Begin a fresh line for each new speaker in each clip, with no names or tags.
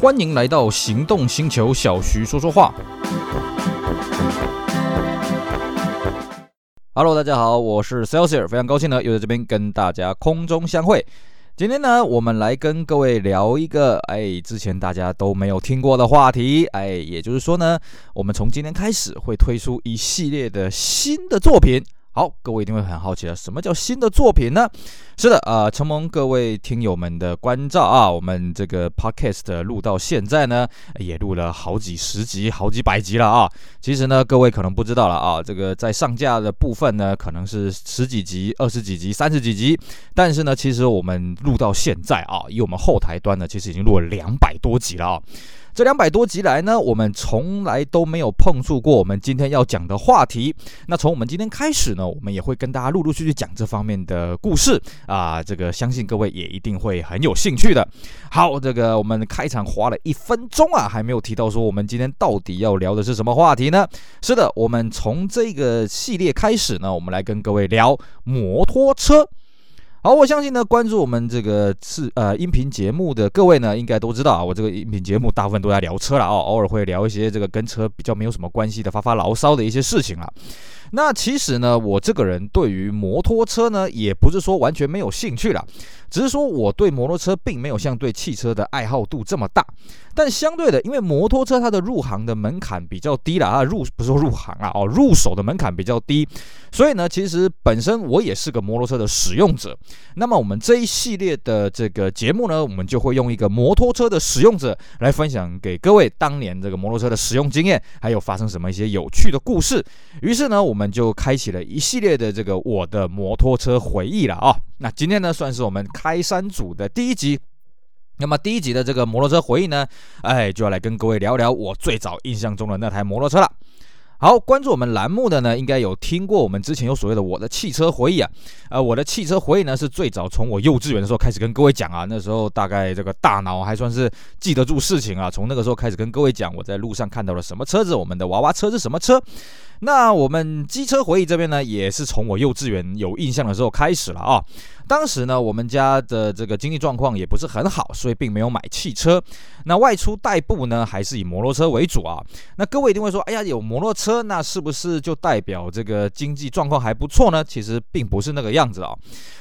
欢迎来到行动星球，小徐说说话。Hello，大家好，我是 Celsius，非常高兴呢，又在这边跟大家空中相会。今天呢，我们来跟各位聊一个，哎，之前大家都没有听过的话题，哎，也就是说呢，我们从今天开始会推出一系列的新的作品。好，各位一定会很好奇了，什么叫新的作品呢？是的，啊、呃，承蒙各位听友们的关照啊，我们这个 podcast 录到现在呢，也录了好几十集、好几百集了啊。其实呢，各位可能不知道了啊，这个在上架的部分呢，可能是十几集、二十几集、三十几集，但是呢，其实我们录到现在啊，以我们后台端呢，其实已经录了两百多集了啊。这两百多集来呢，我们从来都没有碰触过我们今天要讲的话题。那从我们今天开始呢，我们也会跟大家陆陆续续讲这方面的故事啊。这个相信各位也一定会很有兴趣的。好，这个我们开场花了一分钟啊，还没有提到说我们今天到底要聊的是什么话题呢？是的，我们从这个系列开始呢，我们来跟各位聊摩托车。好，我相信呢，关注我们这个是呃音频节目的各位呢，应该都知道啊，我这个音频节目大部分都在聊车了哦，偶尔会聊一些这个跟车比较没有什么关系的发发牢骚的一些事情啊。那其实呢，我这个人对于摩托车呢，也不是说完全没有兴趣啦，只是说我对摩托车并没有像对汽车的爱好度这么大。但相对的，因为摩托车它的入行的门槛比较低啦，啊，入不是说入行啊，哦，入手的门槛比较低，所以呢，其实本身我也是个摩托车的使用者。那么我们这一系列的这个节目呢，我们就会用一个摩托车的使用者来分享给各位当年这个摩托车的使用经验，还有发生什么一些有趣的故事。于是呢，我我们就开启了一系列的这个我的摩托车回忆了啊、哦。那今天呢，算是我们开山组的第一集。那么第一集的这个摩托车回忆呢，哎，就要来跟各位聊聊我最早印象中的那台摩托车了。好，关注我们栏目的呢，应该有听过我们之前有所谓的我的汽车回忆啊。呃，我的汽车回忆呢，是最早从我幼稚园的时候开始跟各位讲啊。那时候大概这个大脑还算是记得住事情啊。从那个时候开始跟各位讲，我在路上看到了什么车子，我们的娃娃车是什么车。那我们机车回忆这边呢，也是从我幼稚园有印象的时候开始了啊。当时呢，我们家的这个经济状况也不是很好，所以并没有买汽车。那外出代步呢，还是以摩托车为主啊。那各位一定会说，哎呀，有摩托车，那是不是就代表这个经济状况还不错呢？其实并不是那个样子啊。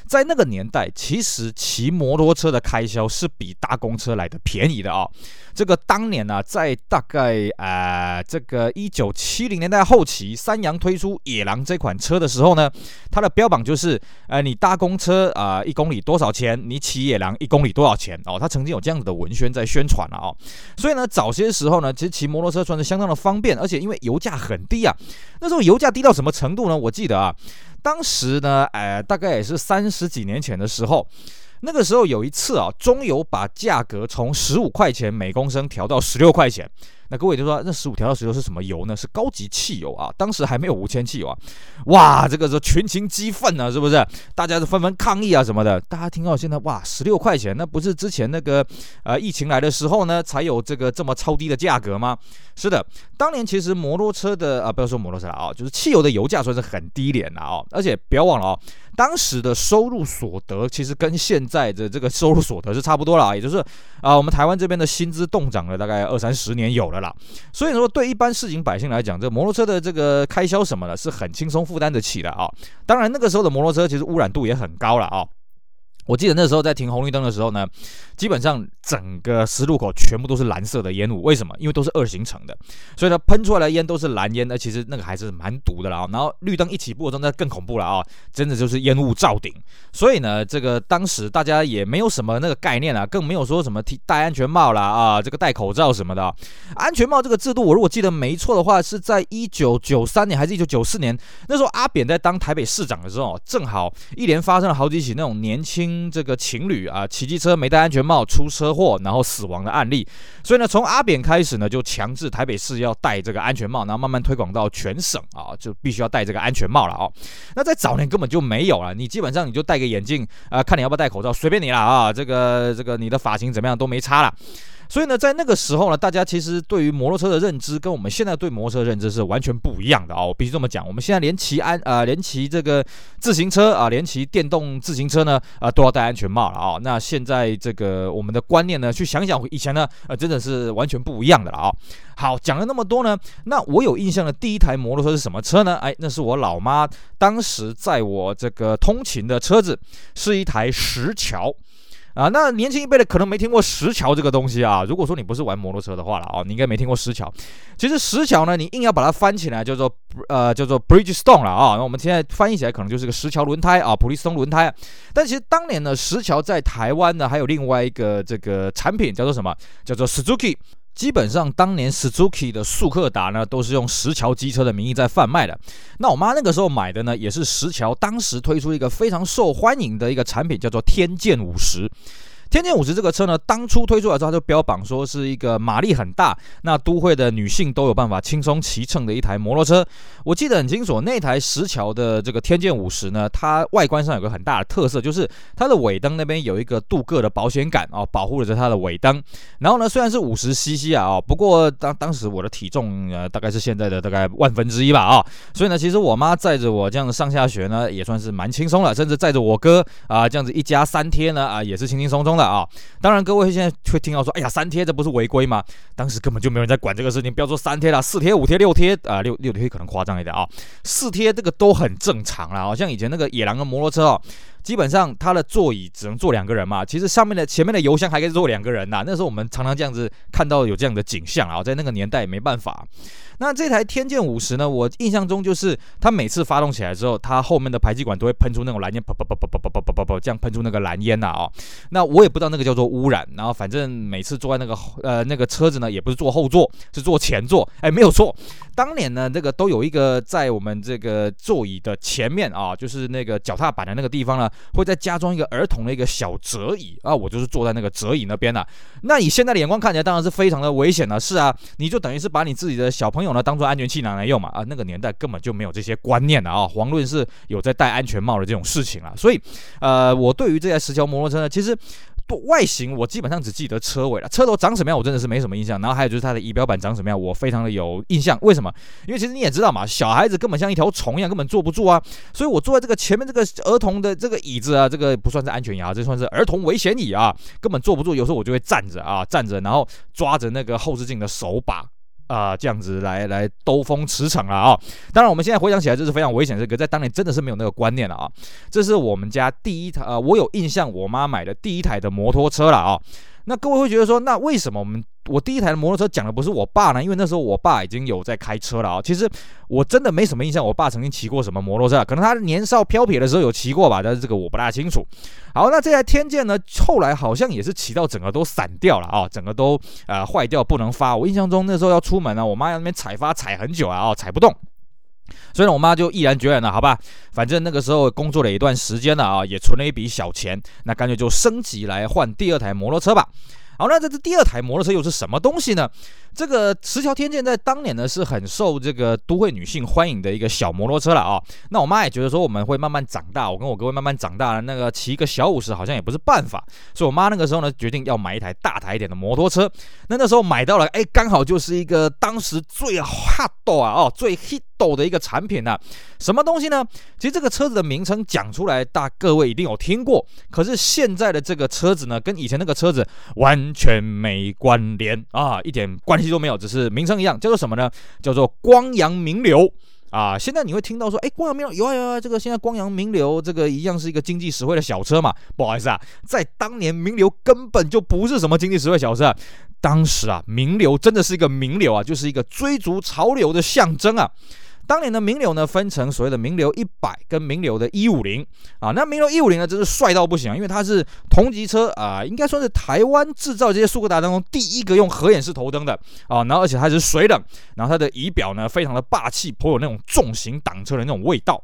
在那个年代，其实骑摩托车的开销是比搭公车来的便宜的啊。这个当年呢、在大概呃这个一九七零年代后期，三洋推出野狼这款车的时候呢，它的标榜就是，呃，你搭公车啊、一公里多少钱？你骑野狼一公里多少钱？哦，它曾经有这样子的文宣在宣传了哦。所以呢，早些时候呢，其实骑摩托车算是相当的方便，而且因为油价很低啊。那时候油价低到什么程度呢？我记得啊，当时呢，呃，大概也是三十几年前的时候。那个时候有一次啊，中油把价格从十五块钱每公升调到十六块钱。那各位就说，那十五调到十六是什么油呢？是高级汽油啊！当时还没有无铅汽油啊！哇，这个时候群情激愤啊，是不是？大家是纷纷抗议啊什么的。大家听到现在哇，十六块钱，那不是之前那个呃疫情来的时候呢，才有这个这么超低的价格吗？是的，当年其实摩托车的啊，不要说摩托车了啊，就是汽油的油价算是很低廉的啊。而且不要忘了啊，当时的收入所得其实跟现在的这个收入所得是差不多了啊，也就是啊，我们台湾这边的薪资动涨了大概二三十年有了。啦，所以说对一般市井百姓来讲，这摩托车的这个开销什么的，是很轻松负担得起的啊。当然那个时候的摩托车其实污染度也很高了啊。我记得那时候在停红绿灯的时候呢，基本上整个十字路口全部都是蓝色的烟雾。为什么？因为都是二行程的，所以呢喷出来的烟都是蓝烟。那其实那个还是蛮毒的啦。然后绿灯一起步的，那更恐怖了啊！真的就是烟雾罩顶。所以呢，这个当时大家也没有什么那个概念啊，更没有说什么提戴安全帽啦啊，这个戴口罩什么的。安全帽这个制度，我如果记得没错的话，是在一九九三年还是一九九四年？那时候阿扁在当台北市长的时候，正好一连发生了好几起那种年轻。这个情侣啊，骑机车没戴安全帽出车祸，然后死亡的案例。所以呢，从阿扁开始呢，就强制台北市要戴这个安全帽，然后慢慢推广到全省啊，就必须要戴这个安全帽了啊。那在早年根本就没有了，你基本上你就戴个眼镜啊，看你要不要戴口罩，随便你了啊。这个这个你的发型怎么样都没差了。所以呢，在那个时候呢，大家其实对于摩托车的认知跟我们现在对摩托车的认知是完全不一样的啊！我必须这么讲，我们现在连骑安啊、连骑这个自行车啊，连骑电动自行车呢啊，都要戴安全帽了啊！那现在这个我们的观念呢，去想想以前呢，呃，真的是完全不一样的了啊！好，讲了那么多呢，那我有印象的第一台摩托车是什么车呢？哎，那是我老妈当时载我这个通勤的车子，是一台石桥。啊，那年轻一辈的可能没听过石桥这个东西啊。如果说你不是玩摩托车的话了啊，你应该没听过石桥。其实石桥呢，你硬要把它翻起来叫做呃叫做 Bridgestone 了啊。那我们现在翻译起来可能就是个石桥轮胎啊，普利司通轮胎。但其实当年呢，石桥在台湾呢还有另外一个这个产品叫做什么？叫做 Suzuki。基本上，当年 Suzuki 的速克达呢，都是用石桥机车的名义在贩卖的。那我妈那个时候买的呢，也是石桥当时推出一个非常受欢迎的一个产品，叫做天剑五十。天剑五十这个车呢，当初推出来之后，它就标榜说是一个马力很大，那都会的女性都有办法轻松骑乘的一台摩托车。我记得很清楚，那台石桥的这个天剑五十呢，它外观上有个很大的特色，就是它的尾灯那边有一个镀铬的保险杆啊，保护着它的尾灯。然后呢，虽然是五十 CC 啊，哦，不过当当时我的体重呃大概是现在的大概万分之一吧啊，所以呢，其实我妈载着我这样子上下学呢，也算是蛮轻松了，甚至载着我哥啊这样子一家三贴呢啊，也是轻轻松松。了啊，当然各位现在会听到说，哎呀，三贴这不是违规吗？当时根本就没有人在管这个事情，不要说三贴了，四贴、五贴、六贴啊，六六贴可能夸张一点啊，四贴这个都很正常啦。好像以前那个野狼的摩托车哦。基本上它的座椅只能坐两个人嘛，其实上面的前面的油箱还可以坐两个人呐。那时候我们常常这样子看到有这样的景象啊，在那个年代没办法。那这台天剑五十呢，我印象中就是它每次发动起来之后，它后面的排气管都会喷出那种蓝烟，啪啪啪啪啪啪啪啪啪这样喷出那个蓝烟呐啊。那我也不知道那个叫做污染，然后反正每次坐在那个呃那个车子呢，也不是坐后座，是坐前座，哎，没有错。当年呢，这个都有一个在我们这个座椅的前面啊，就是那个脚踏板的那个地方呢。会再加装一个儿童的一个小折椅啊，我就是坐在那个折椅那边了。那以现在的眼光看起来，当然是非常的危险了。是啊，你就等于是把你自己的小朋友呢当做安全气囊来用嘛啊，那个年代根本就没有这些观念了啊，遑论是有在戴安全帽的这种事情了。所以，呃，我对于这台石桥摩托车呢，其实。外形我基本上只记得车尾了，车头长什么样我真的是没什么印象。然后还有就是它的仪表板长什么样，我非常的有印象。为什么？因为其实你也知道嘛，小孩子根本像一条虫一样，根本坐不住啊。所以我坐在这个前面这个儿童的这个椅子啊，这个不算是安全椅啊，这算是儿童危险椅啊，根本坐不住。有时候我就会站着啊，站着，然后抓着那个后视镜的手把。啊、这样子来来兜风驰骋了啊！当然，我们现在回想起来，这是非常危险的。这个在当年真的是没有那个观念了啊！这是我们家第一台，呃，我有印象，我妈买的第一台的摩托车了啊！那各位会觉得说，那为什么我们我第一台的摩托车讲的不是我爸呢？因为那时候我爸已经有在开车了啊。其实我真的没什么印象，我爸曾经骑过什么摩托车，可能他年少飘撇的时候有骑过吧，但是这个我不大清楚。好，那这台天剑呢，后来好像也是骑到整个都散掉了啊，整个都呃坏掉不能发。我印象中那时候要出门呢，我妈在那边踩发踩很久啊，哦，踩不动。所以呢，我妈就毅然决然了，好吧，反正那个时候工作了一段时间了啊，也存了一笔小钱，那干脆就升级来换第二台摩托车吧。好，那这这第二台摩托车又是什么东西呢？这个石桥天剑在当年呢是很受这个都会女性欢迎的一个小摩托车了啊。那我妈也觉得说我们会慢慢长大，我跟我哥会慢慢长大了，那个骑一个小五十好像也不是办法，所以我妈那个时候呢决定要买一台大台一点的摩托车。那那时候买到了，哎，刚好就是一个当时最 hot 啊，哦，最 hit 抖的一个产品呢、什么东西呢？其实这个车子的名称讲出来，大各位一定有听过。可是现在的这个车子呢，跟以前那个车子完全没关联啊，一点关系都没有，只是名称一样，叫做什么呢？叫做光阳名流啊。现在你会听到说，哎，光阳名流有啊有啊，这个现在光阳名流这个一样是一个经济实惠的小车嘛。不好意思啊，在当年名流根本就不是什么经济实惠小车，当时啊，名流真的是一个名流啊，就是一个追逐潮流的象征啊。当年的名流呢，分成所谓的名流一百跟名流的一五零啊。那名流一五零呢，真是帅到不行，因为它是同级车啊，应该算是台湾制造这些速克达当中第一个用合眼式头灯的啊。然后而且它是水冷，然后它的仪表呢非常的霸气，颇有那种重型挡车的那种味道。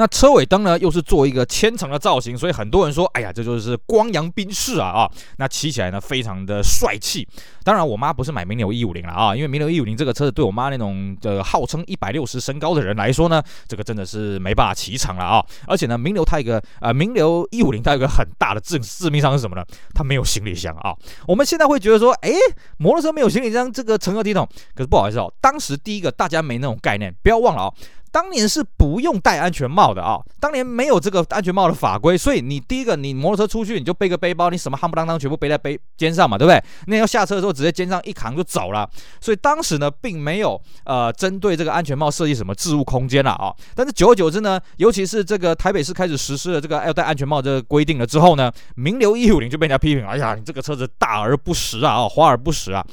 那车尾灯呢，又是做一个千层的造型，所以很多人说，哎呀，这就是光阳宾士啊啊！那骑起来呢，非常的帅气。当然，我妈不是买名流一五零了啊，因为名流一五零这个车子对我妈那种呃号称一百六十身高的人来说呢，这个真的是没办法骑长了啊。而且呢，名流它一个呃，名流一五零它有个很大的致致命伤是什么呢？它没有行李箱啊。我们现在会觉得说，哎，摩托车没有行李箱，这个成何体统？可是不好意思哦，当时第一个大家没那种概念，不要忘了啊。当年是不用戴安全帽的啊、当年没有这个安全帽的法规，所以你第一个，你摩托车出去你就背个背包，你什么夯不啷当全部背在背肩上嘛，对不对？那要下车的时候直接肩上一扛就走了，所以当时呢并没有呃针对这个安全帽设计什么置物空间了啊、但是久而久之呢，尤其是这个台北市开始实施了这个要戴安全帽这个规定了之后呢，名流一五零就被人家批评，哎呀，你这个车子大而不实啊，哦，华而不实啊。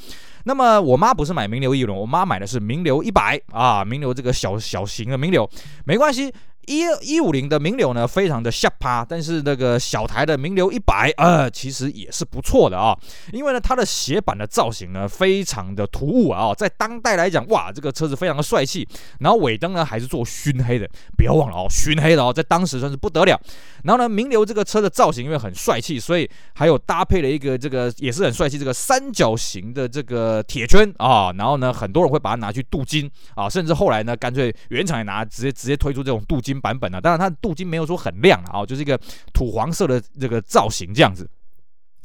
那么我妈不是买名流一轮，我妈买的是名流一百啊，名流这个小小型的名流，没关系。一一五零的名流呢，非常的下趴，但是那个小台的名流一百，呃，其实也是不错的啊。因为呢，它的斜板的造型呢，非常的突兀啊，在当代来讲，哇，这个车子非常的帅气。然后尾灯呢，还是做熏黑的，不要忘了哦，熏黑的哦，在当时算是不得了。然后呢，名流这个车的造型因为很帅气，所以还有搭配了一个这个也是很帅气这个三角形的这个铁圈啊。然后呢，很多人会把它拿去镀金啊，甚至后来呢，干脆原厂也拿直接直接推出这种镀金。版本啊，当然它的镀金没有说很亮啊，就是一个土黄色的这个造型这样子。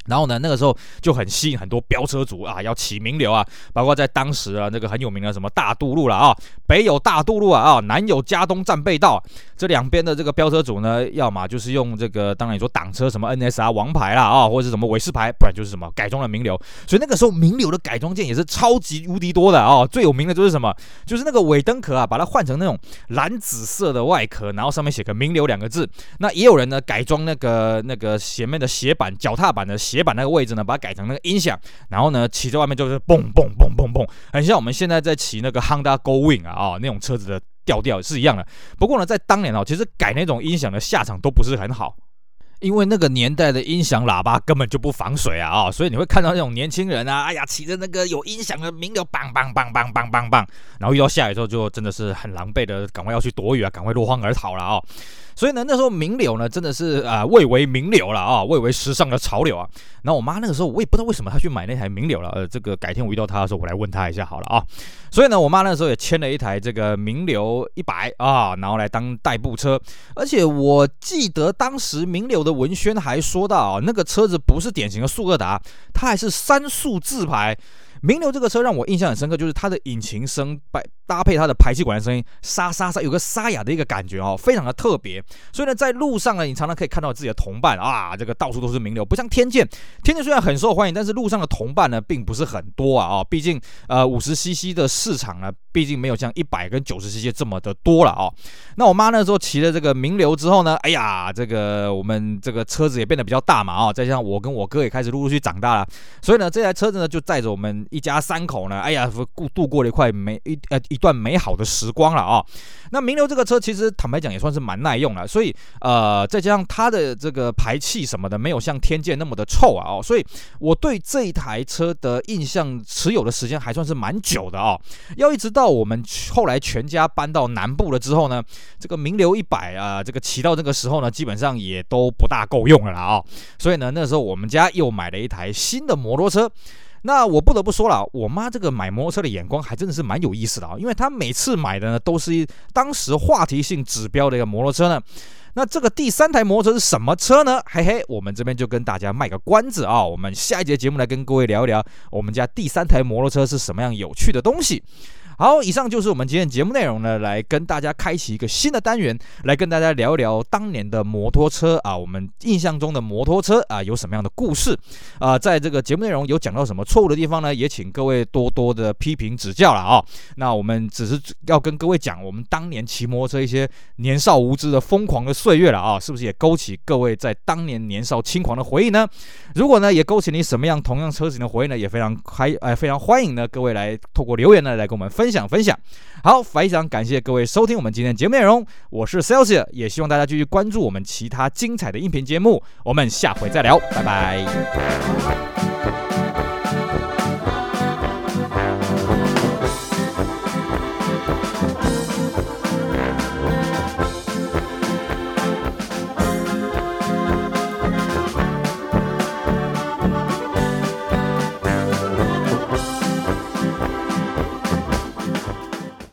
然后呢，那个时候就很吸引很多飙车族啊，要起名流啊，包括在当时啊，那个很有名的什么大渡路了啊，北有大渡路啊，啊，南有加东战备道，这两边的这个飙车族呢，要么就是用这个，当然你说挡车什么 NSR 王牌啦啊，或者是什么伟士牌，不然就是什么改装的名流。所以那个时候名流的改装件也是超级无敌多的啊，最有名的就是什么，就是那个尾灯壳啊，把它换成那种蓝紫色的外壳，然后上面写个名流两个字。那也有人呢改装那个那个前面的斜板脚踏板的。斜板那个位置呢，把它改成那个音响，然后呢，骑在外面就是嘣嘣嘣嘣嘣，很像我们现在在骑那个 Honda Gowind 啊、哦、那种车子的调调是一样的。不过呢，在当年哦，其实改那种音响的下场都不是很好，因为那个年代的音响喇叭根本就不防水啊啊、哦，所以你会看到那种年轻人啊，哎呀，骑着那个有音响的名流，梆梆梆梆梆梆梆，然后遇到下雨之后就真的是很狼狈的，赶快要去躲雨啊，赶快落荒而逃了啊、所以呢，那时候名流呢，真的是啊，蔚、为名流了啊，蔚为时尚的潮流啊。然后我妈那个时候，我也不知道为什么她去买那台名流了。呃，这个改天我遇到她的时候，我来问她一下好了啊。所以呢，我妈那时候也签了一台这个名流一百啊，然后来当代步车。而且我记得当时名流的文宣还说到啊，那个车子不是典型的速克达，它还是三速自排。名流这个车让我印象很深刻，就是它的引擎声搭配它的排气管的声音，沙沙沙，有个沙哑的一个感觉哦，非常的特别。所以呢，在路上呢，你常常可以看到自己的同伴啊，这个到处都是名流，不像天剑。天剑虽然很受欢迎，但是路上的同伴呢，并不是很多啊啊，毕竟呃五十 CC 的市场呢，毕竟没有像一百跟九十 CC 这么的多了啊。那我妈那时候骑了这个名流之后呢，哎呀，这个我们这个车子也变得比较大嘛啊，再加上我跟我哥也开始陆陆续续长大了，所以呢，这台车子呢就载着我们一家三口呢，哎呀，度度过了一块美一呃。一段美好的时光了啊、那名流这个车其实坦白讲也算是蛮耐用了，所以呃再加上它的这个排气什么的没有像天剑那么的臭啊哦，所以我对这一台车的印象持有的时间还算是蛮久的啊、要一直到我们后来全家搬到南部了之后呢，这个名流一百啊，这个骑到这个时候呢，基本上也都不大够用了啦啊、所以呢，那时候我们家又买了一台新的摩托车。那我不得不说了，我妈这个买摩托车的眼光还真的是蛮有意思的啊，因为她每次买的呢都是当时话题性指标的一个摩托车呢。那这个第三台摩托车是什么车呢？嘿嘿，我们这边就跟大家卖个关子啊，我们下一节节目来跟各位聊一聊我们家第三台摩托车是什么样有趣的东西。好，以上就是我们今天节目内容呢，来跟大家开启一个新的单元，来跟大家聊一聊当年的摩托车啊，我们印象中的摩托车啊有什么样的故事啊？在这个节目内容有讲到什么错误的地方呢？也请各位多多的批评指教了啊。那我们只是要跟各位讲我们当年骑摩托车一些年少无知的疯狂的岁月了啊，是不是也勾起各位在当年年少轻狂的回忆呢？如果呢也勾起你什么样同样车型的回忆呢？也非常开呃非常欢迎呢各位来透过留言呢来跟我们分。分享分享，好，非常感谢各位收听我们今天的节目内容，我是 Celsius，也希望大家继续关注我们其他精彩的音频节目，我们下回再聊，拜拜。